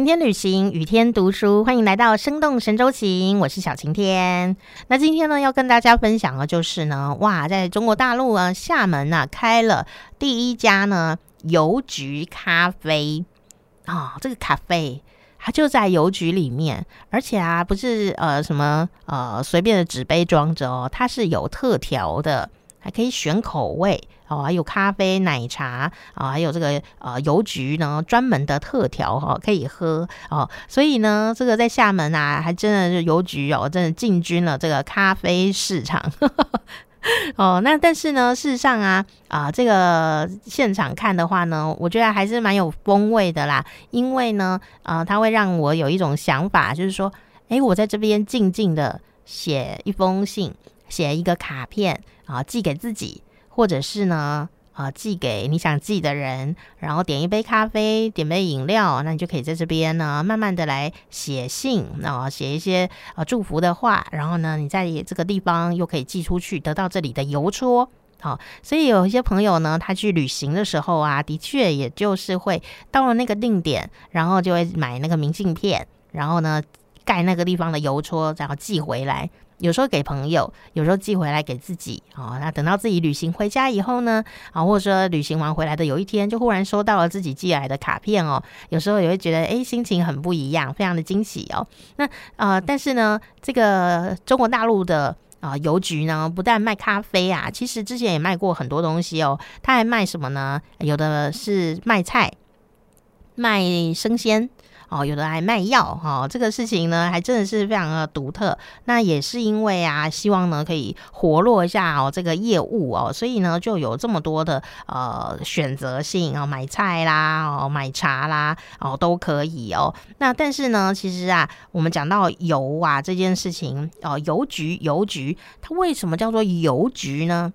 晴天旅行，雨天读书，欢迎来到生动神州行，我是小晴天。那今天呢，要跟大家分享的，就是呢，哇，在中国大陆啊，厦门呐，开了第一家呢邮局咖啡啊，这个咖啡它就在邮局里面，而且啊，不是呃什么呃随便的纸杯装着哦，它是有特调的。还可以选口味哦，还有咖啡、奶茶啊，还有这个呃邮局呢专门的特调哈，可以喝哦。所以呢，这个在厦门啊，还真的是邮局哦，真的进军了这个咖啡市场 哦。那但是呢，事实上啊啊，这个现场看的话呢，我觉得还是蛮有风味的啦。因为呢，啊，它会让我有一种想法，就是说，哎，我在这边静静的写一封信。写一个卡片啊，寄给自己，或者是呢，啊，寄给你想寄的人，然后点一杯咖啡，点杯饮料，那你就可以在这边呢，慢慢的来写信啊，写一些啊祝福的话，然后呢，你在这个地方又可以寄出去，得到这里的邮戳，好，所以有一些朋友呢，他去旅行的时候啊，的确也就是会到了那个定点，然后就会买那个明信片，然后呢，盖那个地方的邮戳，然后寄回来。有时候给朋友，有时候寄回来给自己哦。那等到自己旅行回家以后呢，啊，或者说旅行完回来的有一天，就忽然收到了自己寄来的卡片哦。有时候也会觉得，哎，心情很不一样，非常的惊喜哦。那呃，但是呢，这个中国大陆的啊邮局呢，不但卖咖啡啊，其实之前也卖过很多东西哦。他还卖什么呢？有的是卖菜，卖生鲜。哦，有的还卖药哈，这个事情呢，还真的是非常的独特。那也是因为啊，希望呢可以活络一下哦这个业务哦，所以呢就有这么多的呃选择性哦，买菜啦哦，买茶啦哦都可以哦。那但是呢，其实啊，我们讲到邮啊这件事情哦，邮局邮局它为什么叫做邮局呢？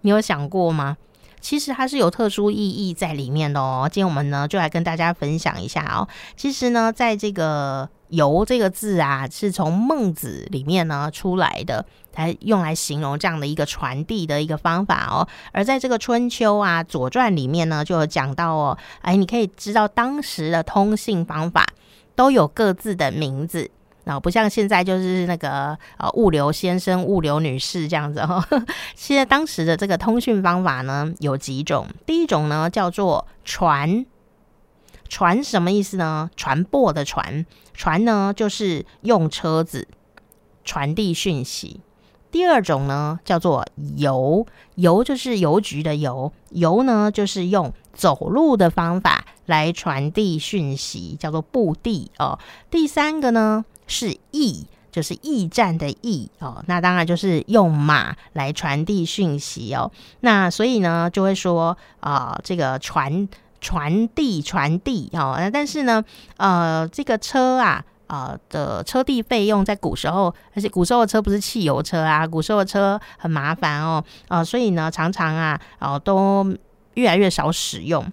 你有想过吗？其实它是有特殊意义在里面的哦。今天我们呢就来跟大家分享一下哦。其实呢，在这个“邮”这个字啊，是从孟子里面呢出来的，来用来形容这样的一个传递的一个方法哦。而在这个春秋啊《左传》里面呢，就有讲到哦，哎，你可以知道当时的通信方法都有各自的名字。然后不像现在就是那个呃物流先生、物流女士这样子哈。现在当时的这个通讯方法呢有几种，第一种呢叫做传，传什么意思呢？传播的传，传呢就是用车子传递讯息。第二种呢叫做邮，邮就是邮局的邮，邮呢就是用走路的方法来传递讯息，叫做步递哦。第三个呢？是驿，就是驿站的驿哦。那当然就是用马来传递讯息哦。那所以呢，就会说啊，这个传传递传递哦。那但是呢，呃，这个车啊，呃的车地费用在古时候，而且古时候的车不是汽油车啊，古时候的车很麻烦哦。啊，所以呢，常常啊，哦，都越来越少使用。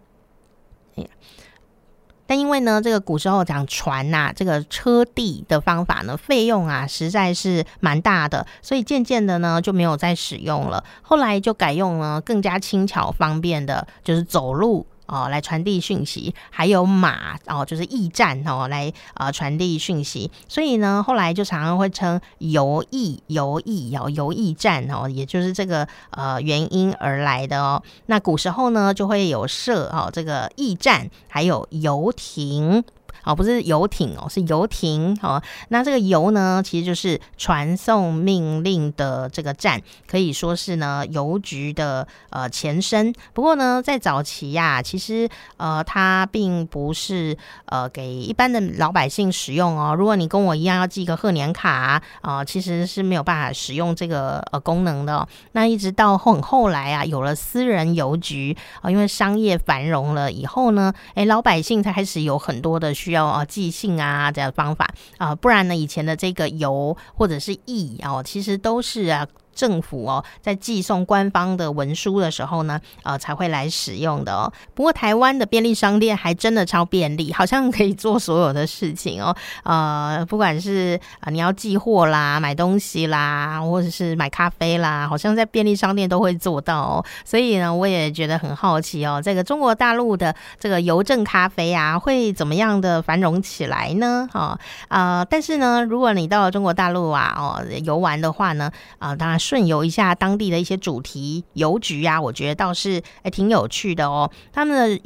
但因为呢，这个古时候讲船呐，这个车地的方法呢，费用啊实在是蛮大的，所以渐渐的呢就没有再使用了。后来就改用了更加轻巧方便的，就是走路。哦，来传递讯息，还有马哦，就是驿站哦，来呃传递讯息。所以呢，后来就常常会称邮驿、邮驿哦，邮驿站哦，也就是这个呃原因而来的哦。那古时候呢，就会有设哦这个驿站，还有游亭。哦，不是游艇哦，是游艇哦。那这个邮呢，其实就是传送命令的这个站，可以说是呢邮局的呃前身。不过呢，在早期呀，其实呃它并不是呃给一般的老百姓使用哦。如果你跟我一样要寄个贺年卡啊，其实是没有办法使用这个呃功能的。那一直到很后来啊，有了私人邮局啊，因为商业繁荣了以后呢，哎，老百姓才开始有很多的需。要啊寄信啊这样的方法啊，不然呢以前的这个油或者是驿哦，其实都是啊政府哦在寄送官方的文书的时候呢，呃才会来使用的哦。不过台湾的便利商店还真的超便利，好像可以做所有的事情哦。呃，不管是啊你要寄货啦、买东西啦，或者是买咖啡啦，好像在便利商店都会做到哦。所以呢，我也觉得很好奇哦，这个中国大陆的这个邮政咖啡啊，会怎么样的繁荣起来呢？哈啊，但是呢，如果你到了中国大陆啊，哦游玩的话呢，啊，当然顺游一下当地的一些主题邮局啊，我觉得倒是哎挺有趣的哦，他们的。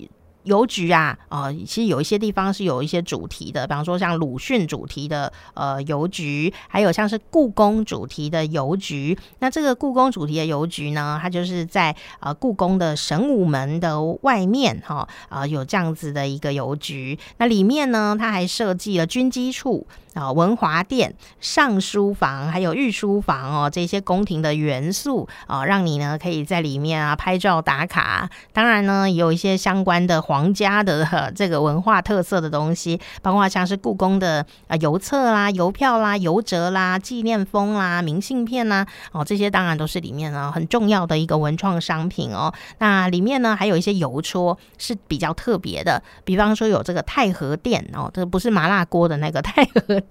邮局啊，呃，其实有一些地方是有一些主题的，比方说像鲁迅主题的呃邮局，还有像是故宫主题的邮局。那这个故宫主题的邮局呢，它就是在呃故宫的神武门的外面哈，啊有这样子的一个邮局。那里面呢，它还设计了军机处。啊，文华殿、尚书房还有御书房哦，这些宫廷的元素啊，让你呢可以在里面啊拍照打卡。当然呢，有一些相关的皇家的这个文化特色的东西，包括像是故宫的啊邮册啦、邮票啦、邮折啦、纪念封啦、明信片啦，哦，这些当然都是里面呢很重要的一个文创商品哦。那里面呢还有一些邮戳是比较特别的，比方说有这个太和殿哦，这不是麻辣锅的那个太和。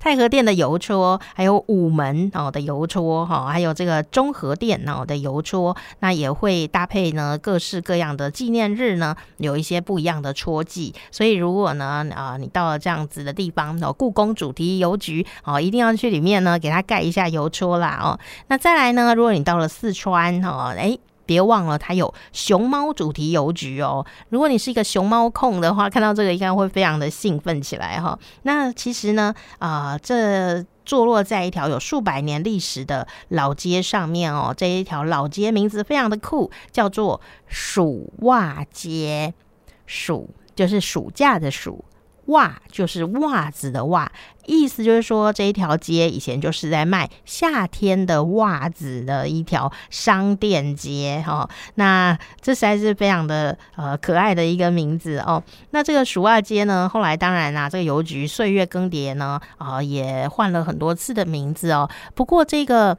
太 和殿的邮戳，还有午门哦的邮戳哈，还有这个中和殿哦的邮戳，那也会搭配呢各式各样的纪念日呢，有一些不一样的戳记。所以如果呢啊你到了这样子的地方哦，故宫主题邮局哦，一定要去里面呢给他盖一下邮戳啦哦。那再来呢，如果你到了四川哦，哎。别忘了，它有熊猫主题邮局哦。如果你是一个熊猫控的话，看到这个应该会非常的兴奋起来哈。那其实呢，啊，这坐落在一条有数百年历史的老街上面哦。这一条老街名字非常的酷，叫做暑袜街。暑就是暑假的暑。袜就是袜子的袜，意思就是说这一条街以前就是在卖夏天的袜子的一条商店街哈。那这实在是非常的呃可爱的一个名字哦。那这个鼠袜街呢，后来当然啦，这个邮局岁月更迭呢，啊也换了很多次的名字哦。不过这个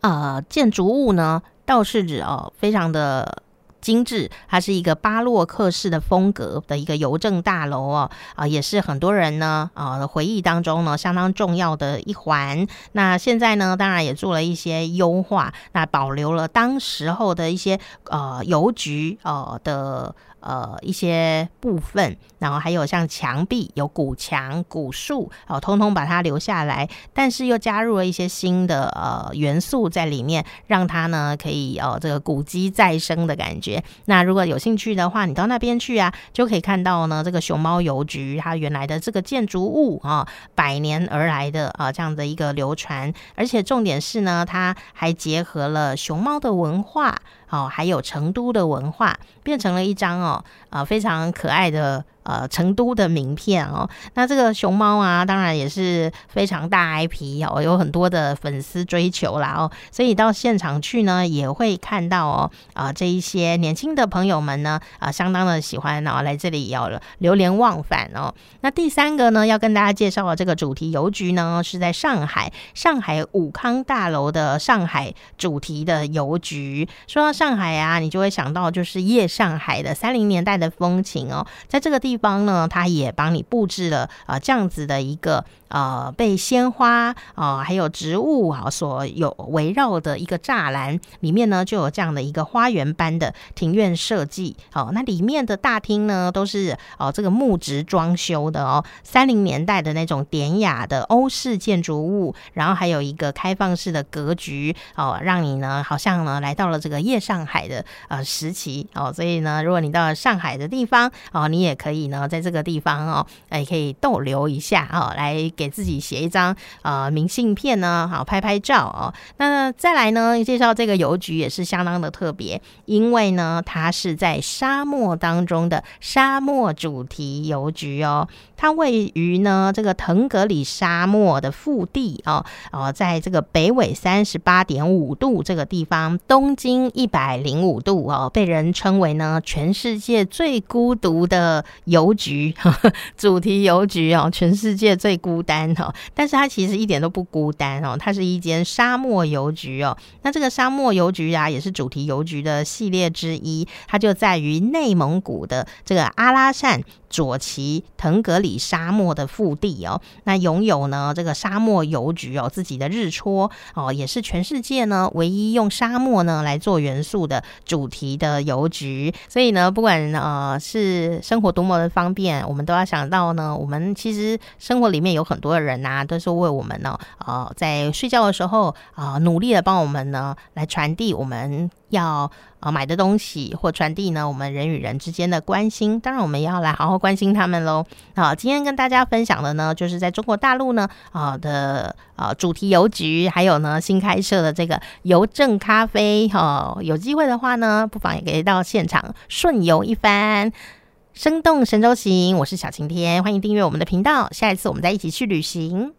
呃建筑物呢，倒是指哦非常的。精致，它是一个巴洛克式的风格的一个邮政大楼哦，啊，也是很多人呢啊回忆当中呢相当重要的一环。那现在呢，当然也做了一些优化，那保留了当时候的一些呃邮局呃的。呃，一些部分，然后还有像墙壁有古墙、古树，哦，通通把它留下来，但是又加入了一些新的呃元素在里面，让它呢可以哦这个古迹再生的感觉。那如果有兴趣的话，你到那边去啊，就可以看到呢这个熊猫邮局它原来的这个建筑物啊，百年而来的啊这样的一个流传，而且重点是呢，它还结合了熊猫的文化。哦，还有成都的文化，变成了一张哦，啊，非常可爱的。呃，成都的名片哦，那这个熊猫啊，当然也是非常大 IP 哦，有很多的粉丝追求啦哦，所以到现场去呢，也会看到哦，啊，这一些年轻的朋友们呢，啊，相当的喜欢哦，来这里要流连忘返哦。那第三个呢，要跟大家介绍的这个主题邮局呢，是在上海，上海武康大楼的上海主题的邮局。说到上海啊，你就会想到就是夜上海的三零年代的风情哦，在这个地。地方呢，它也帮你布置了啊，这样子的一个。呃，被鲜花啊，还有植物啊所有围绕的一个栅栏里面呢，就有这样的一个花园般的庭院设计。哦，那里面的大厅呢，都是哦这个木质装修的哦，三零年代的那种典雅的欧式建筑物，然后还有一个开放式的格局哦，让你呢好像呢来到了这个夜上海的呃时期哦。所以呢，如果你到了上海的地方哦，你也可以呢在这个地方哦，哎可以逗留一下哦，来给。自己写一张呃明信片呢，好拍拍照哦。那再来呢，介绍这个邮局也是相当的特别，因为呢，它是在沙漠当中的沙漠主题邮局哦。它位于呢这个腾格里沙漠的腹地哦哦，在这个北纬三十八点五度这个地方，东经一百零五度哦，被人称为呢全世界最孤独的邮局，主题邮局哦，全世界最孤单哦，但是它其实一点都不孤单哦，它是一间沙漠邮局哦。那这个沙漠邮局啊，也是主题邮局的系列之一，它就在于内蒙古的这个阿拉善。左旗腾格里沙漠的腹地哦，那拥有呢这个沙漠邮局哦，自己的日戳哦，也是全世界呢唯一用沙漠呢来做元素的主题的邮局。所以呢，不管呃是生活多么方便，我们都要想到呢，我们其实生活里面有很多的人呐，都是为我们呢呃在睡觉的时候啊努力的帮我们呢来传递我们。要呃买的东西或传递呢，我们人与人之间的关心，当然我们要来好好关心他们喽。好，今天跟大家分享的呢，就是在中国大陆呢啊的呃主题邮局，还有呢新开设的这个邮政咖啡哈。有机会的话呢，不妨也可以到现场顺游一番，生动神州行。我是小晴天，欢迎订阅我们的频道，下一次我们再一起去旅行。